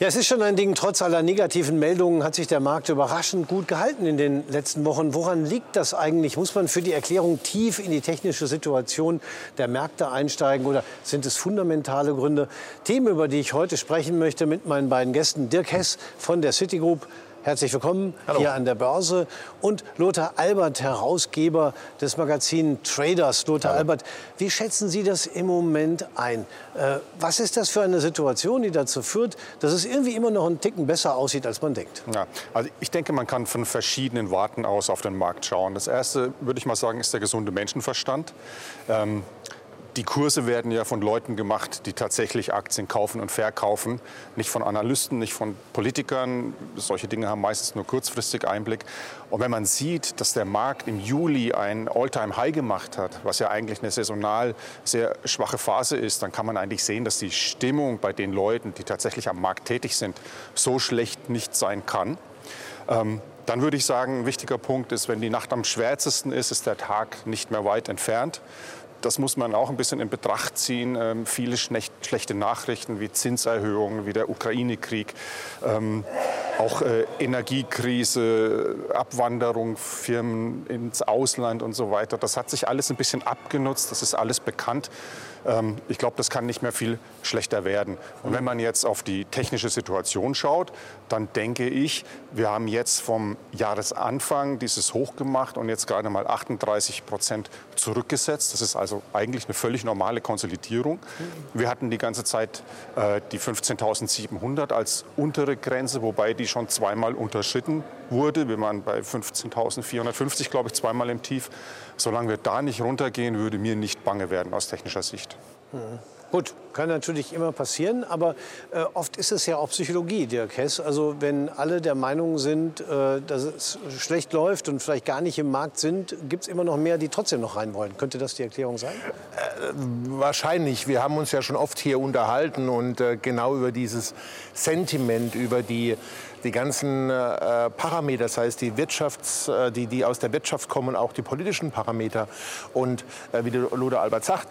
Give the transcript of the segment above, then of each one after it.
Ja, es ist schon ein Ding. Trotz aller negativen Meldungen hat sich der Markt überraschend gut gehalten in den letzten Wochen. Woran liegt das eigentlich? Muss man für die Erklärung tief in die technische Situation der Märkte einsteigen oder sind es fundamentale Gründe? Themen, über die ich heute sprechen möchte mit meinen beiden Gästen. Dirk Hess von der Citigroup, Herzlich willkommen Hallo. hier an der Börse. Und Lothar Albert, Herausgeber des Magazins Traders. Lothar Hallo. Albert, wie schätzen Sie das im Moment ein? Äh, was ist das für eine Situation, die dazu führt, dass es irgendwie immer noch einen Ticken besser aussieht, als man denkt? Ja, also ich denke, man kann von verschiedenen Warten aus auf den Markt schauen. Das erste, würde ich mal sagen, ist der gesunde Menschenverstand. Ähm, die Kurse werden ja von Leuten gemacht, die tatsächlich Aktien kaufen und verkaufen, nicht von Analysten, nicht von Politikern. Solche Dinge haben meistens nur kurzfristig Einblick. Und wenn man sieht, dass der Markt im Juli ein All-Time-High gemacht hat, was ja eigentlich eine saisonal sehr schwache Phase ist, dann kann man eigentlich sehen, dass die Stimmung bei den Leuten, die tatsächlich am Markt tätig sind, so schlecht nicht sein kann. Ähm, dann würde ich sagen, ein wichtiger Punkt ist, wenn die Nacht am schwärzesten ist, ist der Tag nicht mehr weit entfernt das muss man auch ein bisschen in Betracht ziehen. Ähm, viele schlechte Nachrichten wie Zinserhöhungen, wie der Ukraine-Krieg, ähm, auch äh, Energiekrise, Abwanderung, Firmen ins Ausland und so weiter. Das hat sich alles ein bisschen abgenutzt, das ist alles bekannt. Ähm, ich glaube, das kann nicht mehr viel schlechter werden. Und wenn man jetzt auf die technische Situation schaut, dann denke ich, wir haben jetzt vom Jahresanfang dieses Hoch gemacht und jetzt gerade mal 38 Prozent zurückgesetzt. Das ist also eigentlich eine völlig normale Konsolidierung. Wir hatten die ganze Zeit äh, die 15.700 als untere Grenze, wobei die schon zweimal unterschritten wurde. Wir waren bei 15.450, glaube ich, zweimal im Tief. Solange wir da nicht runtergehen, würde mir nicht bange werden aus technischer Sicht. Mhm. Gut, kann natürlich immer passieren, aber äh, oft ist es ja auch Psychologie, Dirk Hess. Also wenn alle der Meinung sind, äh, dass es schlecht läuft und vielleicht gar nicht im Markt sind, gibt es immer noch mehr, die trotzdem noch rein wollen. Könnte das die Erklärung sein? Äh, wahrscheinlich. Wir haben uns ja schon oft hier unterhalten und äh, genau über dieses Sentiment, über die die ganzen äh, Parameter, das heißt die, Wirtschafts-, äh, die, die aus der Wirtschaft kommen, auch die politischen Parameter. Und äh, wie der Loder Albert sagt,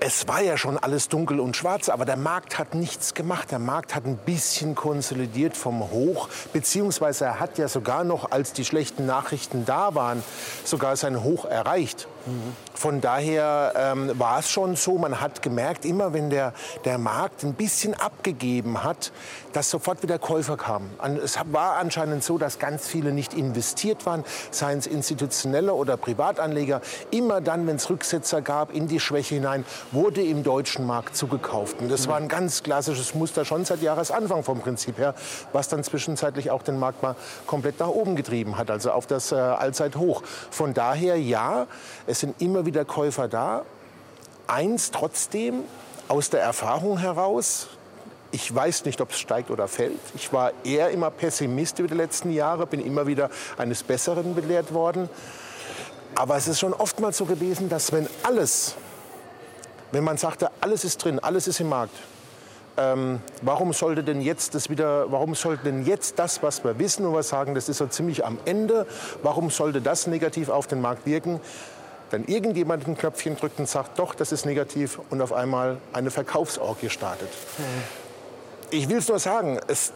es war ja schon alles dunkel und schwarz, aber der Markt hat nichts gemacht. Der Markt hat ein bisschen konsolidiert vom Hoch, beziehungsweise er hat ja sogar noch, als die schlechten Nachrichten da waren, sogar sein Hoch erreicht. Von daher ähm, war es schon so, man hat gemerkt, immer wenn der, der Markt ein bisschen abgegeben hat, dass sofort wieder Käufer kamen. Es war anscheinend so, dass ganz viele nicht investiert waren, seien es institutionelle oder Privatanleger. Immer dann, wenn es Rücksetzer gab in die Schwäche hinein, wurde im deutschen Markt zugekauft. Und das war ein ganz klassisches Muster schon seit Jahresanfang vom Prinzip her, was dann zwischenzeitlich auch den Markt mal komplett nach oben getrieben hat, also auf das äh, Allzeithoch. Von daher ja, es es sind immer wieder Käufer da. Eins trotzdem aus der Erfahrung heraus, ich weiß nicht, ob es steigt oder fällt. Ich war eher immer Pessimist über die letzten Jahre, bin immer wieder eines Besseren belehrt worden. Aber es ist schon oftmals so gewesen, dass wenn alles, wenn man sagte, alles ist drin, alles ist im Markt, ähm, warum sollte denn jetzt das wieder, warum sollte denn jetzt das, was wir wissen und was sagen, das ist so ziemlich am Ende, warum sollte das negativ auf den Markt wirken? Dann irgendjemand ein Knöpfchen drückt und sagt, doch, das ist negativ und auf einmal eine Verkaufsorgie startet. Mhm. Ich will es nur sagen, es,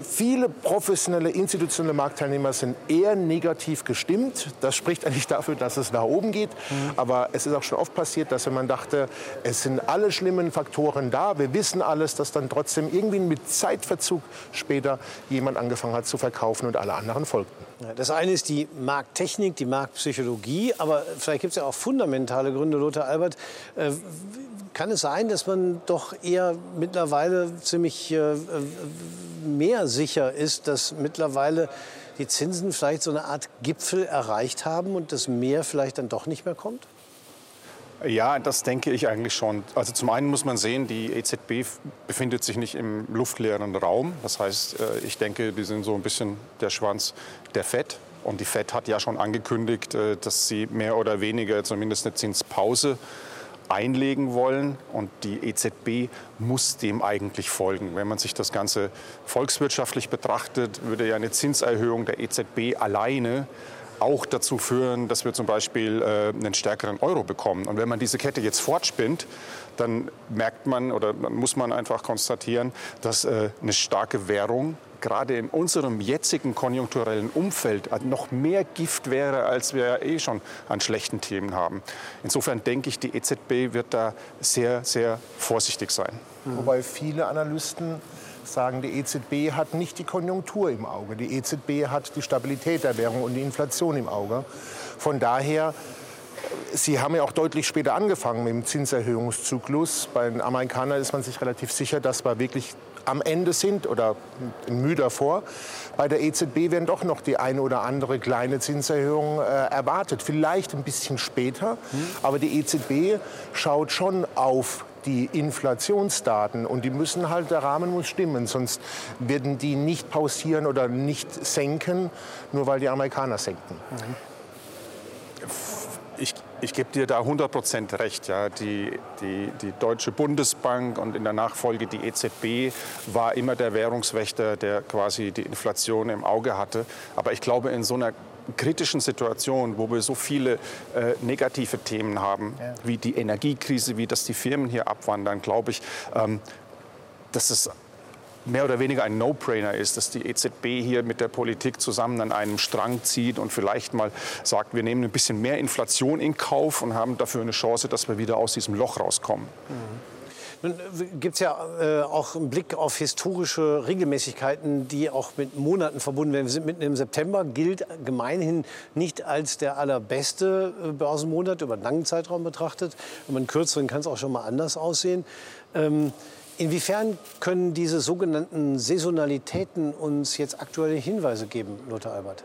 viele professionelle, institutionelle Marktteilnehmer sind eher negativ gestimmt. Das spricht eigentlich dafür, dass es nach oben geht. Mhm. Aber es ist auch schon oft passiert, dass wenn man dachte, es sind alle schlimmen Faktoren da, wir wissen alles, dass dann trotzdem irgendwie mit Zeitverzug später jemand angefangen hat zu verkaufen und alle anderen folgten. Das eine ist die Markttechnik, die Marktpsychologie, aber vielleicht gibt es ja auch fundamentale Gründe, Lothar Albert. Äh, kann es sein, dass man doch eher mittlerweile ziemlich äh, mehr sicher ist, dass mittlerweile die Zinsen vielleicht so eine Art Gipfel erreicht haben und das Mehr vielleicht dann doch nicht mehr kommt? Ja, das denke ich eigentlich schon. Also zum einen muss man sehen, die EZB befindet sich nicht im luftleeren Raum. Das heißt, äh, ich denke, die sind so ein bisschen der Schwanz der FED. Und die FED hat ja schon angekündigt, äh, dass sie mehr oder weniger zumindest eine Zinspause einlegen wollen. Und die EZB muss dem eigentlich folgen. Wenn man sich das Ganze volkswirtschaftlich betrachtet, würde ja eine Zinserhöhung der EZB alleine auch dazu führen, dass wir zum Beispiel äh, einen stärkeren Euro bekommen. Und wenn man diese Kette jetzt fortspinnt, dann merkt man oder muss man einfach konstatieren, dass äh, eine starke Währung gerade in unserem jetzigen konjunkturellen Umfeld noch mehr Gift wäre, als wir eh schon an schlechten Themen haben. Insofern denke ich, die EZB wird da sehr, sehr vorsichtig sein. Wobei viele Analysten sagen, die EZB hat nicht die Konjunktur im Auge. Die EZB hat die Stabilität der Währung und die Inflation im Auge. Von daher Sie haben ja auch deutlich später angefangen mit dem Zinserhöhungszyklus. Bei den Amerikanern ist man sich relativ sicher, dass wir wirklich am Ende sind oder Mühe davor. Bei der EZB werden doch noch die eine oder andere kleine Zinserhöhung äh, erwartet. Vielleicht ein bisschen später. Mhm. Aber die EZB schaut schon auf die Inflationsdaten und die müssen halt, der Rahmen muss stimmen, sonst werden die nicht pausieren oder nicht senken, nur weil die Amerikaner senken. Mhm. Ich, ich gebe dir da 100 Prozent recht. Ja. Die, die, die Deutsche Bundesbank und in der Nachfolge die EZB war immer der Währungswächter, der quasi die Inflation im Auge hatte. Aber ich glaube, in so einer kritischen Situation, wo wir so viele äh, negative Themen haben, ja. wie die Energiekrise, wie dass die Firmen hier abwandern, glaube ich, ähm, dass es mehr oder weniger ein No-Brainer ist, dass die EZB hier mit der Politik zusammen an einem Strang zieht und vielleicht mal sagt, wir nehmen ein bisschen mehr Inflation in Kauf und haben dafür eine Chance, dass wir wieder aus diesem Loch rauskommen. Mhm. Nun äh, gibt es ja äh, auch einen Blick auf historische Regelmäßigkeiten, die auch mit Monaten verbunden werden. Wir sind mitten im September, gilt gemeinhin nicht als der allerbeste äh, Börsenmonat über einen langen Zeitraum betrachtet. Über einen kürzeren kann es auch schon mal anders aussehen. Ähm, inwiefern können diese sogenannten Saisonalitäten uns jetzt aktuelle Hinweise geben, Lothar Albert?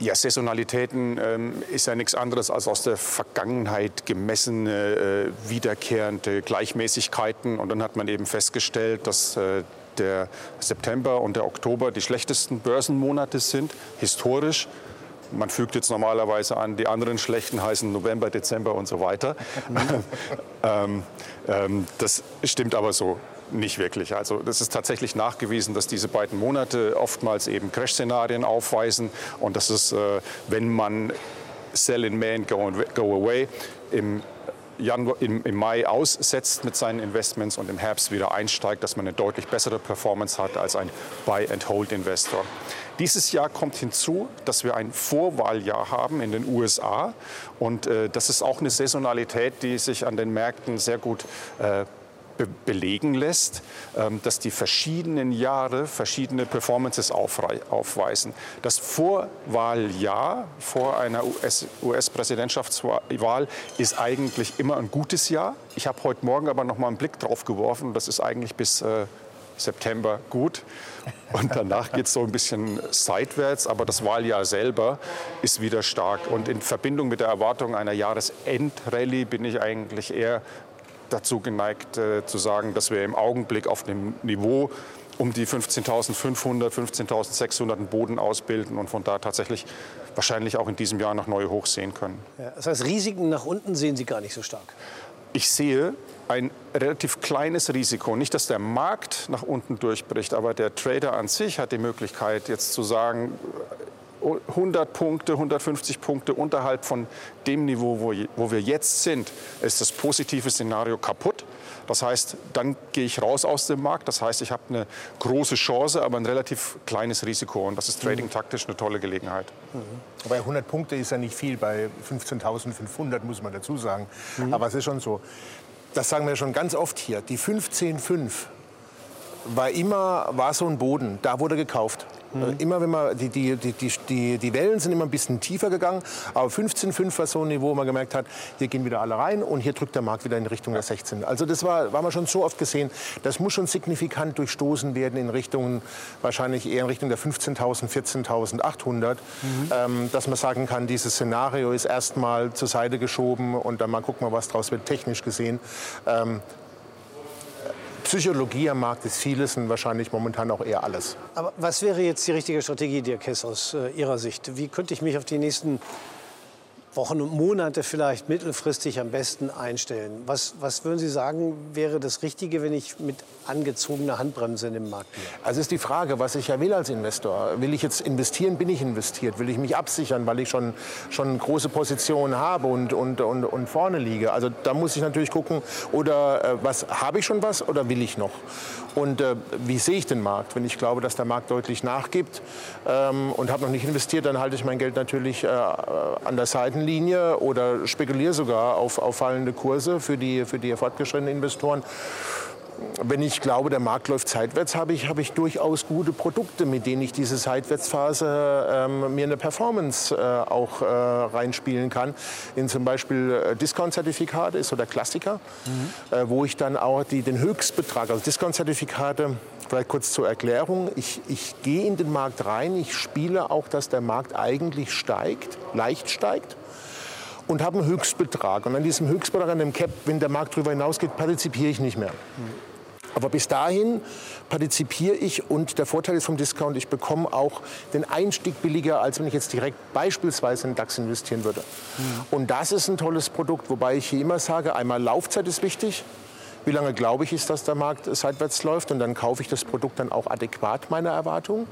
Ja, Saisonalitäten ähm, ist ja nichts anderes als aus der Vergangenheit gemessene, äh, wiederkehrende Gleichmäßigkeiten. Und dann hat man eben festgestellt, dass äh, der September und der Oktober die schlechtesten Börsenmonate sind, historisch. Man fügt jetzt normalerweise an, die anderen schlechten heißen November, Dezember und so weiter. ähm, ähm, das stimmt aber so nicht wirklich. Also das ist tatsächlich nachgewiesen, dass diese beiden Monate oftmals eben Crash-Szenarien aufweisen und dass es, äh, wenn man Sell in May and go, go away im Januar, im, im, Mai aussetzt mit seinen Investments und im Herbst wieder einsteigt, dass man eine deutlich bessere Performance hat als ein Buy-and-Hold-Investor. Dieses Jahr kommt hinzu, dass wir ein Vorwahljahr haben in den USA und äh, das ist auch eine Saisonalität, die sich an den Märkten sehr gut äh, be belegen lässt, ähm, dass die verschiedenen Jahre verschiedene Performances aufweisen. Das Vorwahljahr vor einer US-Präsidentschaftswahl US ist eigentlich immer ein gutes Jahr. Ich habe heute Morgen aber noch mal einen Blick drauf geworfen. Das ist eigentlich bis äh, September gut. Und danach geht es so ein bisschen seitwärts, aber das Wahljahr selber ist wieder stark. Und in Verbindung mit der Erwartung einer Jahresendrallye bin ich eigentlich eher dazu geneigt äh, zu sagen, dass wir im Augenblick auf dem Niveau um die 15.500, 15.600 Boden ausbilden und von da tatsächlich wahrscheinlich auch in diesem Jahr noch neue Hochs sehen können. Ja, das heißt, Risiken nach unten sehen Sie gar nicht so stark? Ich sehe ein relativ kleines Risiko. Nicht, dass der Markt nach unten durchbricht, aber der Trader an sich hat die Möglichkeit, jetzt zu sagen, 100 Punkte, 150 Punkte unterhalb von dem Niveau, wo, wo wir jetzt sind, ist das positive Szenario kaputt. Das heißt, dann gehe ich raus aus dem Markt. Das heißt, ich habe eine große Chance, aber ein relativ kleines Risiko. Und das ist trading taktisch eine tolle Gelegenheit. Mhm. Aber 100 Punkte ist ja nicht viel. Bei 15.500 muss man dazu sagen. Mhm. Aber es ist schon so. Das sagen wir schon ganz oft hier. Die 15,5 war immer war so ein Boden. Da wurde gekauft. Mhm. Immer wenn man, die, die, die, die, die Wellen sind immer ein bisschen tiefer gegangen, aber 15,5 war so ein Niveau, wo man gemerkt hat, hier gehen wieder alle rein und hier drückt der Markt wieder in Richtung der 16. Also das war, war man schon so oft gesehen, das muss schon signifikant durchstoßen werden in Richtung, wahrscheinlich eher in Richtung der 15.000, 14.800, mhm. ähm, dass man sagen kann, dieses Szenario ist erstmal zur Seite geschoben und dann mal gucken wir, was daraus wird, technisch gesehen. Ähm, Psychologie am Markt ist vieles und wahrscheinlich momentan auch eher alles. Aber was wäre jetzt die richtige Strategie, Dirk Hess, aus äh, Ihrer Sicht? Wie könnte ich mich auf die nächsten Wochen und Monate vielleicht mittelfristig am besten einstellen. Was, was würden Sie sagen, wäre das Richtige, wenn ich mit angezogener Handbremse in den Markt gehe? Also ist die Frage, was ich ja will als Investor. Will ich jetzt investieren, bin ich investiert? Will ich mich absichern, weil ich schon, schon große Positionen habe und, und, und, und vorne liege? Also da muss ich natürlich gucken, oder äh, was habe ich schon was oder will ich noch? Und äh, wie sehe ich den Markt? Wenn ich glaube, dass der Markt deutlich nachgibt ähm, und habe noch nicht investiert, dann halte ich mein Geld natürlich äh, an der Seitenlinie oder spekuliere sogar auf, auf fallende Kurse für die, für die fortgeschrittenen Investoren wenn ich glaube, der Markt läuft seitwärts, habe ich, habe ich durchaus gute Produkte, mit denen ich diese Seitwärtsphase ähm, mir eine Performance äh, auch äh, reinspielen kann. In zum Beispiel äh, Discount-Zertifikate ist so der Klassiker, mhm. äh, wo ich dann auch die, den Höchstbetrag, also Discount-Zertifikate, vielleicht kurz zur Erklärung, ich, ich gehe in den Markt rein, ich spiele auch, dass der Markt eigentlich steigt, leicht steigt und habe einen Höchstbetrag. Und an diesem Höchstbetrag, an dem Cap, wenn der Markt darüber hinausgeht, partizipiere ich nicht mehr. Aber bis dahin partizipiere ich und der Vorteil ist vom Discount, ich bekomme auch den Einstieg billiger, als wenn ich jetzt direkt beispielsweise in DAX investieren würde. Mhm. Und das ist ein tolles Produkt, wobei ich hier immer sage, einmal Laufzeit ist wichtig wie lange glaube ich, ist, dass der Markt seitwärts läuft und dann kaufe ich das Produkt dann auch adäquat meiner Erwartung.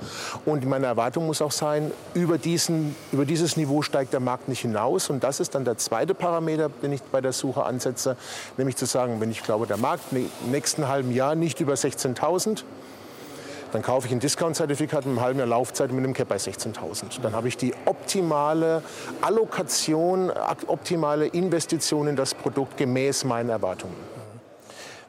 Und meine Erwartung muss auch sein, über, diesen, über dieses Niveau steigt der Markt nicht hinaus. Und das ist dann der zweite Parameter, den ich bei der Suche ansetze, nämlich zu sagen, wenn ich glaube, der Markt im nächsten halben Jahr nicht über 16.000, dann kaufe ich ein Discount-Zertifikat mit einem halben Jahr Laufzeit mit einem Cap bei 16.000. Dann habe ich die optimale Allokation, optimale Investition in das Produkt gemäß meinen Erwartungen.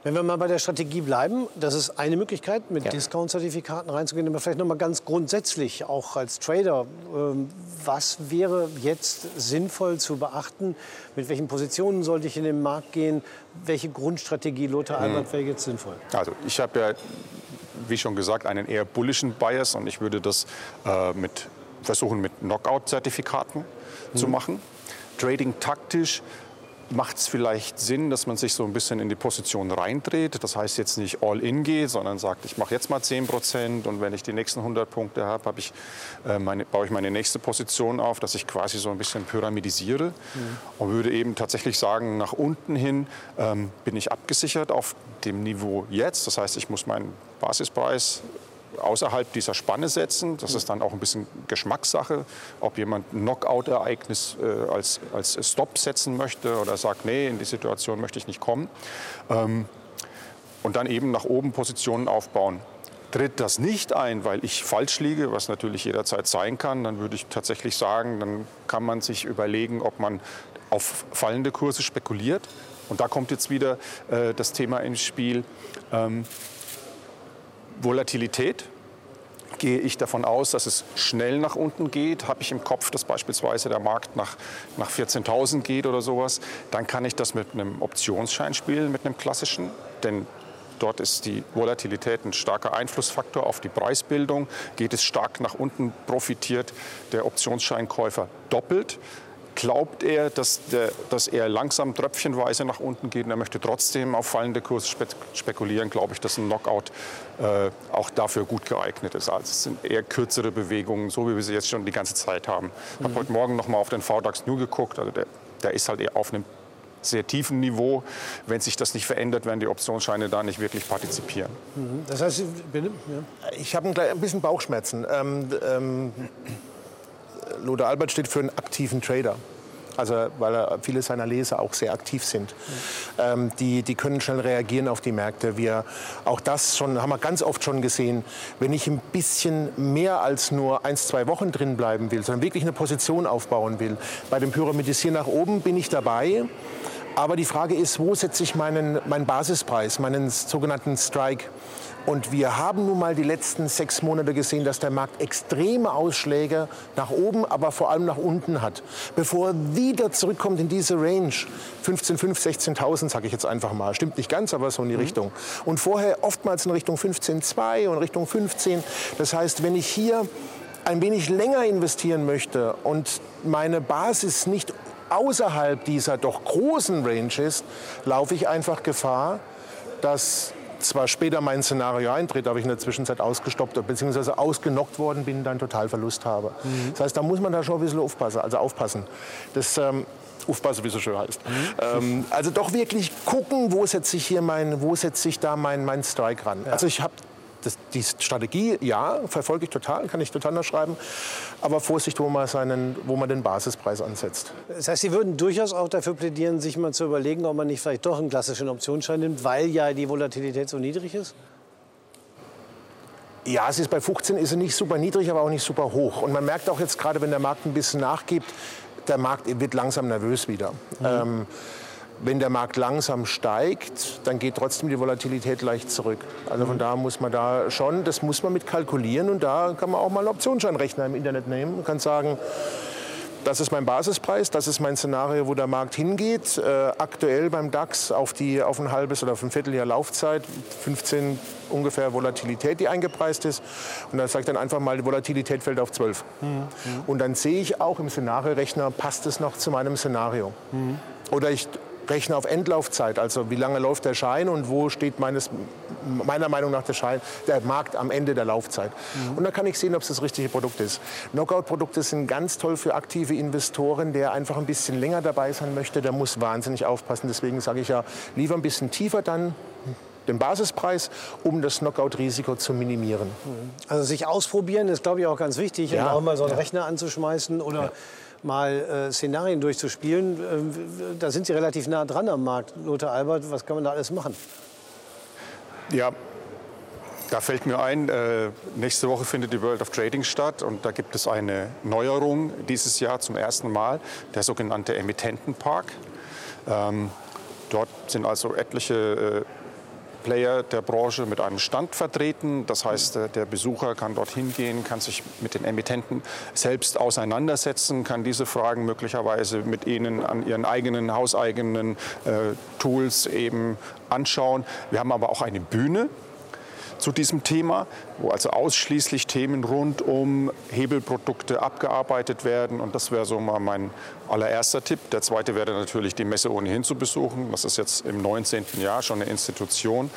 Wenn wir mal bei der Strategie bleiben, das ist eine Möglichkeit, mit ja. Discount-Zertifikaten reinzugehen. Aber vielleicht noch mal ganz grundsätzlich, auch als Trader, ähm, was wäre jetzt sinnvoll zu beachten? Mit welchen Positionen sollte ich in den Markt gehen? Welche Grundstrategie, Lothar hm. Albert, wäre jetzt sinnvoll? Also ich habe ja, wie schon gesagt, einen eher bullischen Bias und ich würde das äh, mit, versuchen mit Knockout-Zertifikaten mhm. zu machen. Trading taktisch macht es vielleicht Sinn, dass man sich so ein bisschen in die Position reindreht. Das heißt jetzt nicht all in geht, sondern sagt, ich mache jetzt mal 10 Prozent und wenn ich die nächsten 100 Punkte habe, hab ich, äh, meine, baue ich meine nächste Position auf, dass ich quasi so ein bisschen pyramidisiere mhm. und würde eben tatsächlich sagen, nach unten hin ähm, bin ich abgesichert auf dem Niveau jetzt. Das heißt, ich muss meinen Basispreis außerhalb dieser Spanne setzen. Das ist dann auch ein bisschen Geschmackssache, ob jemand ein Knockout-Ereignis äh, als, als Stop setzen möchte oder sagt, nee, in die Situation möchte ich nicht kommen. Ähm, und dann eben nach oben Positionen aufbauen. Tritt das nicht ein, weil ich falsch liege, was natürlich jederzeit sein kann, dann würde ich tatsächlich sagen, dann kann man sich überlegen, ob man auf fallende Kurse spekuliert. Und da kommt jetzt wieder äh, das Thema ins Spiel. Ähm, Volatilität. Gehe ich davon aus, dass es schnell nach unten geht, habe ich im Kopf, dass beispielsweise der Markt nach, nach 14.000 geht oder sowas, dann kann ich das mit einem Optionsschein spielen, mit einem klassischen. Denn Dort ist die Volatilität ein starker Einflussfaktor auf die Preisbildung. Geht es stark nach unten, profitiert der Optionsscheinkäufer doppelt glaubt er, dass, der, dass er langsam tröpfchenweise nach unten geht und er möchte trotzdem auf fallende Kurse spekulieren, glaube ich, dass ein Knockout äh, auch dafür gut geeignet ist. Also es sind eher kürzere Bewegungen, so wie wir sie jetzt schon die ganze Zeit haben. Ich mhm. habe heute Morgen noch mal auf den VDAX New geguckt, also der, der ist halt eher auf einem sehr tiefen Niveau. Wenn sich das nicht verändert, werden die Optionsscheine da nicht wirklich partizipieren. Mhm. Das heißt, bitte, ja. ich habe ein, ein, bisschen Bauchschmerzen. Ähm, ähm Lothar Albert steht für einen aktiven Trader. Also weil viele seiner Leser auch sehr aktiv sind. Ähm, die, die können schnell reagieren auf die Märkte. Wir, auch das schon, haben wir ganz oft schon gesehen. Wenn ich ein bisschen mehr als nur ein, zwei Wochen drin bleiben will, sondern wirklich eine Position aufbauen will, bei dem Pyramidisieren nach oben bin ich dabei. Aber die Frage ist, wo setze ich meinen, meinen Basispreis, meinen sogenannten Strike? Und wir haben nun mal die letzten sechs Monate gesehen, dass der Markt extreme Ausschläge nach oben, aber vor allem nach unten hat. Bevor er wieder zurückkommt in diese Range, 15.500, 16.000 sage ich jetzt einfach mal. Stimmt nicht ganz, aber so in die mhm. Richtung. Und vorher oftmals in Richtung 15.2 und Richtung 15. Das heißt, wenn ich hier ein wenig länger investieren möchte und meine Basis nicht außerhalb dieser doch großen Range ist, laufe ich einfach Gefahr, dass zwar später mein Szenario eintritt, aber ich in der Zwischenzeit ausgestoppt bzw. ausgenockt worden bin, dann total Verlust habe. Mhm. Das heißt, da muss man da schon ein bisschen aufpassen. Also aufpassen. Das, ähm, aufpassen, wie es so schön heißt. Mhm. Ähm, also doch wirklich gucken, wo setze ich hier mein, wo setze ich da mein, mein Strike ran. Ja. Also ich habe das, die Strategie, ja, verfolge ich total, kann ich total unterschreiben. Aber Vorsicht, wo man, seinen, wo man den Basispreis ansetzt. Das heißt, Sie würden durchaus auch dafür plädieren, sich mal zu überlegen, ob man nicht vielleicht doch einen klassischen Optionsschein nimmt, weil ja die Volatilität so niedrig ist? Ja, es ist bei 15 ist sie nicht super niedrig, aber auch nicht super hoch. Und man merkt auch jetzt gerade, wenn der Markt ein bisschen nachgibt, der Markt wird langsam nervös wieder. Mhm. Ähm, wenn der Markt langsam steigt, dann geht trotzdem die Volatilität leicht zurück. Also von da muss man da schon, das muss man mit kalkulieren und da kann man auch mal einen Optionsscheinrechner im Internet nehmen und kann sagen, das ist mein Basispreis, das ist mein Szenario, wo der Markt hingeht. Äh, aktuell beim DAX auf, die, auf ein halbes oder auf ein Vierteljahr Laufzeit, 15 ungefähr Volatilität, die eingepreist ist. Und dann sage ich dann einfach mal, die Volatilität fällt auf 12. Mhm. Und dann sehe ich auch im Szenariorechner, passt es noch zu meinem Szenario. Mhm. Oder ich rechne auf Endlaufzeit, also wie lange läuft der Schein und wo steht meines, meiner Meinung nach der, Schein, der Markt am Ende der Laufzeit. Mhm. Und dann kann ich sehen, ob es das richtige Produkt ist. Knockout-Produkte sind ganz toll für aktive Investoren, der einfach ein bisschen länger dabei sein möchte, der muss wahnsinnig aufpassen. Deswegen sage ich ja, lieber ein bisschen tiefer dann den Basispreis, um das Knockout-Risiko zu minimieren. Mhm. Also sich ausprobieren ist, glaube ich, auch ganz wichtig, ja. auch mal so einen ja. Rechner anzuschmeißen oder ja mal äh, Szenarien durchzuspielen. Äh, da sind Sie relativ nah dran am Markt, Lothar Albert. Was kann man da alles machen? Ja, da fällt mir ein, äh, nächste Woche findet die World of Trading statt und da gibt es eine Neuerung dieses Jahr zum ersten Mal, der sogenannte Emittentenpark. Ähm, dort sind also etliche äh, Player der Branche mit einem Stand vertreten. Das heißt, äh, der Besucher kann dorthin gehen, kann sich mit den Emittenten selbst auseinandersetzen, kann diese Fragen möglicherweise mit ihnen an ihren eigenen, hauseigenen äh, Tools eben anschauen. Wir haben aber auch eine Bühne, zu diesem Thema, wo also ausschließlich Themen rund um Hebelprodukte abgearbeitet werden. Und das wäre so mal mein allererster Tipp. Der zweite wäre natürlich, die Messe ohnehin zu besuchen. Das ist jetzt im 19. Jahr schon eine Institution.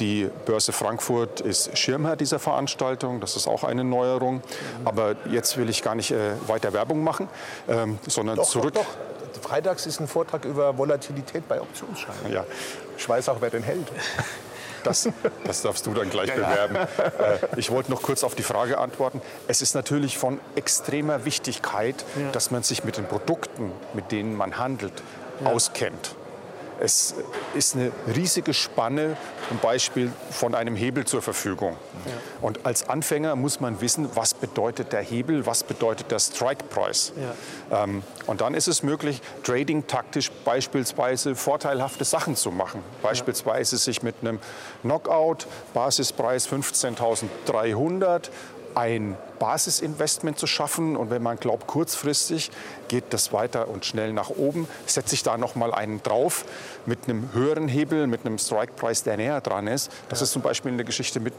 Die Börse Frankfurt ist Schirmherr dieser Veranstaltung. Das ist auch eine Neuerung. Aber jetzt will ich gar nicht äh, weiter Werbung machen, ähm, sondern doch, zurück. Doch, doch. Freitags ist ein Vortrag über Volatilität bei Optionsscheinen. Ja. Ich weiß auch, wer den hält. Das, das darfst du dann gleich ja, bewerben. Ja. Äh, ich wollte noch kurz auf die Frage antworten. Es ist natürlich von extremer Wichtigkeit, ja. dass man sich mit den Produkten, mit denen man handelt, auskennt. Es ist eine riesige Spanne, ein Beispiel von einem Hebel zur Verfügung. Ja. Und als Anfänger muss man wissen, was bedeutet der Hebel, was bedeutet der Strike Price. Ja. Ähm, und dann ist es möglich, trading taktisch beispielsweise vorteilhafte Sachen zu machen. Beispielsweise sich mit einem Knockout, Basispreis 15.300 ein Basisinvestment zu schaffen. Und wenn man glaubt, kurzfristig geht das weiter und schnell nach oben, setze ich da noch mal einen drauf mit einem höheren Hebel, mit einem Strike-Preis, der näher dran ist. Das ja. ist zum Beispiel eine Geschichte mit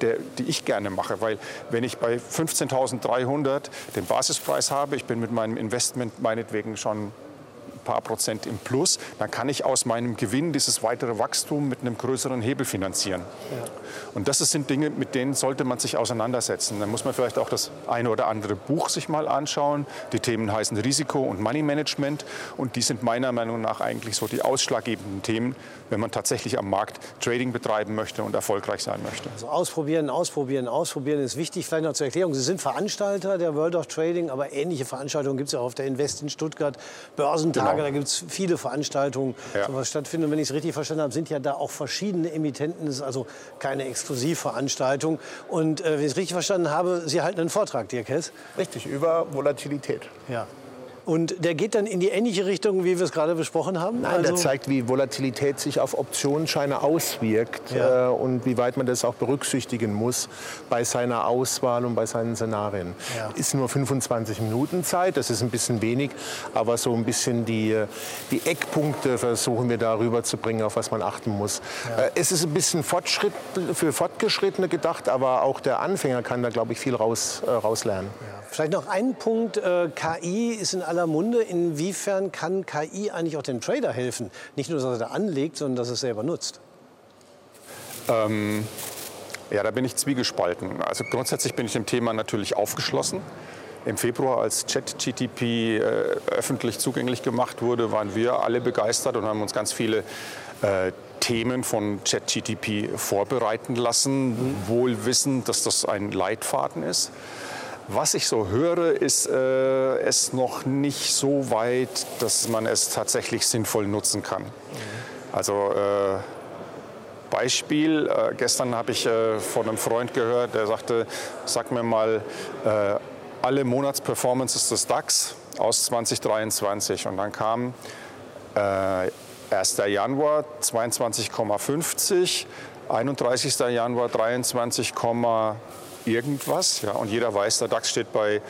der, die ich gerne mache. Weil wenn ich bei 15.300 den Basispreis habe, ich bin mit meinem Investment meinetwegen schon paar Prozent im Plus, dann kann ich aus meinem Gewinn dieses weitere Wachstum mit einem größeren Hebel finanzieren. Ja. Und das sind Dinge, mit denen sollte man sich auseinandersetzen. Dann muss man vielleicht auch das eine oder andere Buch sich mal anschauen. Die Themen heißen Risiko und Money Management und die sind meiner Meinung nach eigentlich so die ausschlaggebenden Themen, wenn man tatsächlich am Markt Trading betreiben möchte und erfolgreich sein möchte. Also ausprobieren, ausprobieren, ausprobieren ist wichtig. Vielleicht noch zur Erklärung. Sie sind Veranstalter der World of Trading, aber ähnliche Veranstaltungen gibt es ja auch auf der Invest in Stuttgart, Börsentage. Genau. Da gibt es viele Veranstaltungen, ja. sowas stattfinden. Und wenn ich es richtig verstanden habe, sind ja da auch verschiedene Emittenten. Das ist also keine Exklusivveranstaltung. Und äh, wenn ich es richtig verstanden habe, Sie halten einen Vortrag, Dirk Hess. Richtig, über Volatilität. Ja. Und der geht dann in die ähnliche Richtung, wie wir es gerade besprochen haben? Nein, also der zeigt, wie Volatilität sich auf Optionsscheine auswirkt ja. äh, und wie weit man das auch berücksichtigen muss bei seiner Auswahl und bei seinen Szenarien. Ja. Ist nur 25 Minuten Zeit, das ist ein bisschen wenig, aber so ein bisschen die, die Eckpunkte versuchen wir darüber zu bringen, auf was man achten muss. Ja. Äh, es ist ein bisschen Fortschritt, für Fortgeschrittene gedacht, aber auch der Anfänger kann da, glaube ich, viel raus, äh, rauslernen. Vielleicht noch ein Punkt, äh, KI ist in aller Munde. Inwiefern kann KI eigentlich auch dem Trader helfen? Nicht nur, dass er da anlegt, sondern dass er es selber nutzt. Ähm, ja, da bin ich zwiegespalten. Also grundsätzlich bin ich dem Thema natürlich aufgeschlossen. Im Februar, als ChatGTP äh, öffentlich zugänglich gemacht wurde, waren wir alle begeistert und haben uns ganz viele äh, Themen von ChatGTP vorbereiten lassen, mhm. wohl wissend, dass das ein Leitfaden ist. Was ich so höre, ist äh, es noch nicht so weit, dass man es tatsächlich sinnvoll nutzen kann. Mhm. Also äh, Beispiel, äh, gestern habe ich äh, von einem Freund gehört, der sagte, sag mir mal äh, alle Monatsperformances des DAX aus 2023 und dann kam 1. Äh, Januar 22,50, 31. Januar 23, irgendwas. Ja, und jeder weiß, der DAX steht bei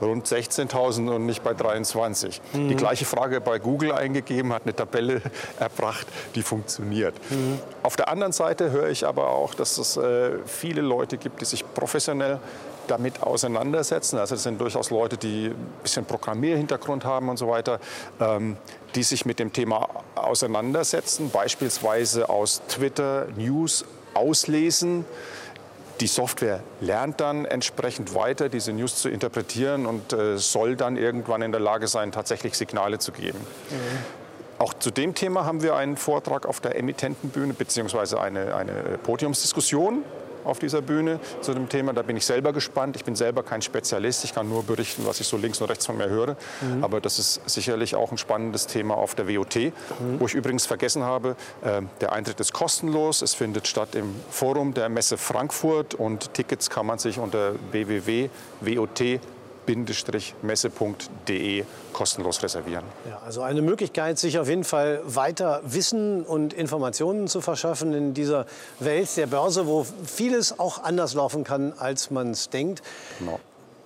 rund 16.000 und nicht bei 23. Mhm. Die gleiche Frage bei Google eingegeben, hat eine Tabelle erbracht, die funktioniert. Mhm. Auf der anderen Seite höre ich aber auch, dass es äh, viele Leute gibt, die sich professionell damit auseinandersetzen. Also das sind durchaus Leute, die ein bisschen Programmierhintergrund haben und so weiter, ähm, die sich mit dem Thema auseinandersetzen, beispielsweise aus Twitter News auslesen die Software lernt dann entsprechend weiter, diese News zu interpretieren und äh, soll dann irgendwann in der Lage sein, tatsächlich Signale zu geben. Mhm. Auch zu dem Thema haben wir einen Vortrag auf der Emittentenbühne beziehungsweise eine, eine Podiumsdiskussion auf dieser Bühne zu dem Thema. Da bin ich selber gespannt. Ich bin selber kein Spezialist. Ich kann nur berichten, was ich so links und rechts von mir höre. Mhm. Aber das ist sicherlich auch ein spannendes Thema auf der WOT, mhm. wo ich übrigens vergessen habe, äh, der Eintritt ist kostenlos. Es findet statt im Forum der Messe Frankfurt und Tickets kann man sich unter www.wot messe.de kostenlos reservieren. Ja, also eine Möglichkeit, sich auf jeden Fall weiter Wissen und Informationen zu verschaffen in dieser Welt der Börse, wo vieles auch anders laufen kann, als man es denkt. Genau.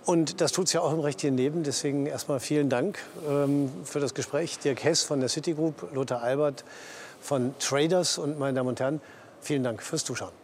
Und das tut es ja auch im rechtlichen Leben. Deswegen erstmal vielen Dank ähm, für das Gespräch. Dirk Hess von der Citigroup, Lothar Albert von Traders und meine Damen und Herren, vielen Dank fürs Zuschauen.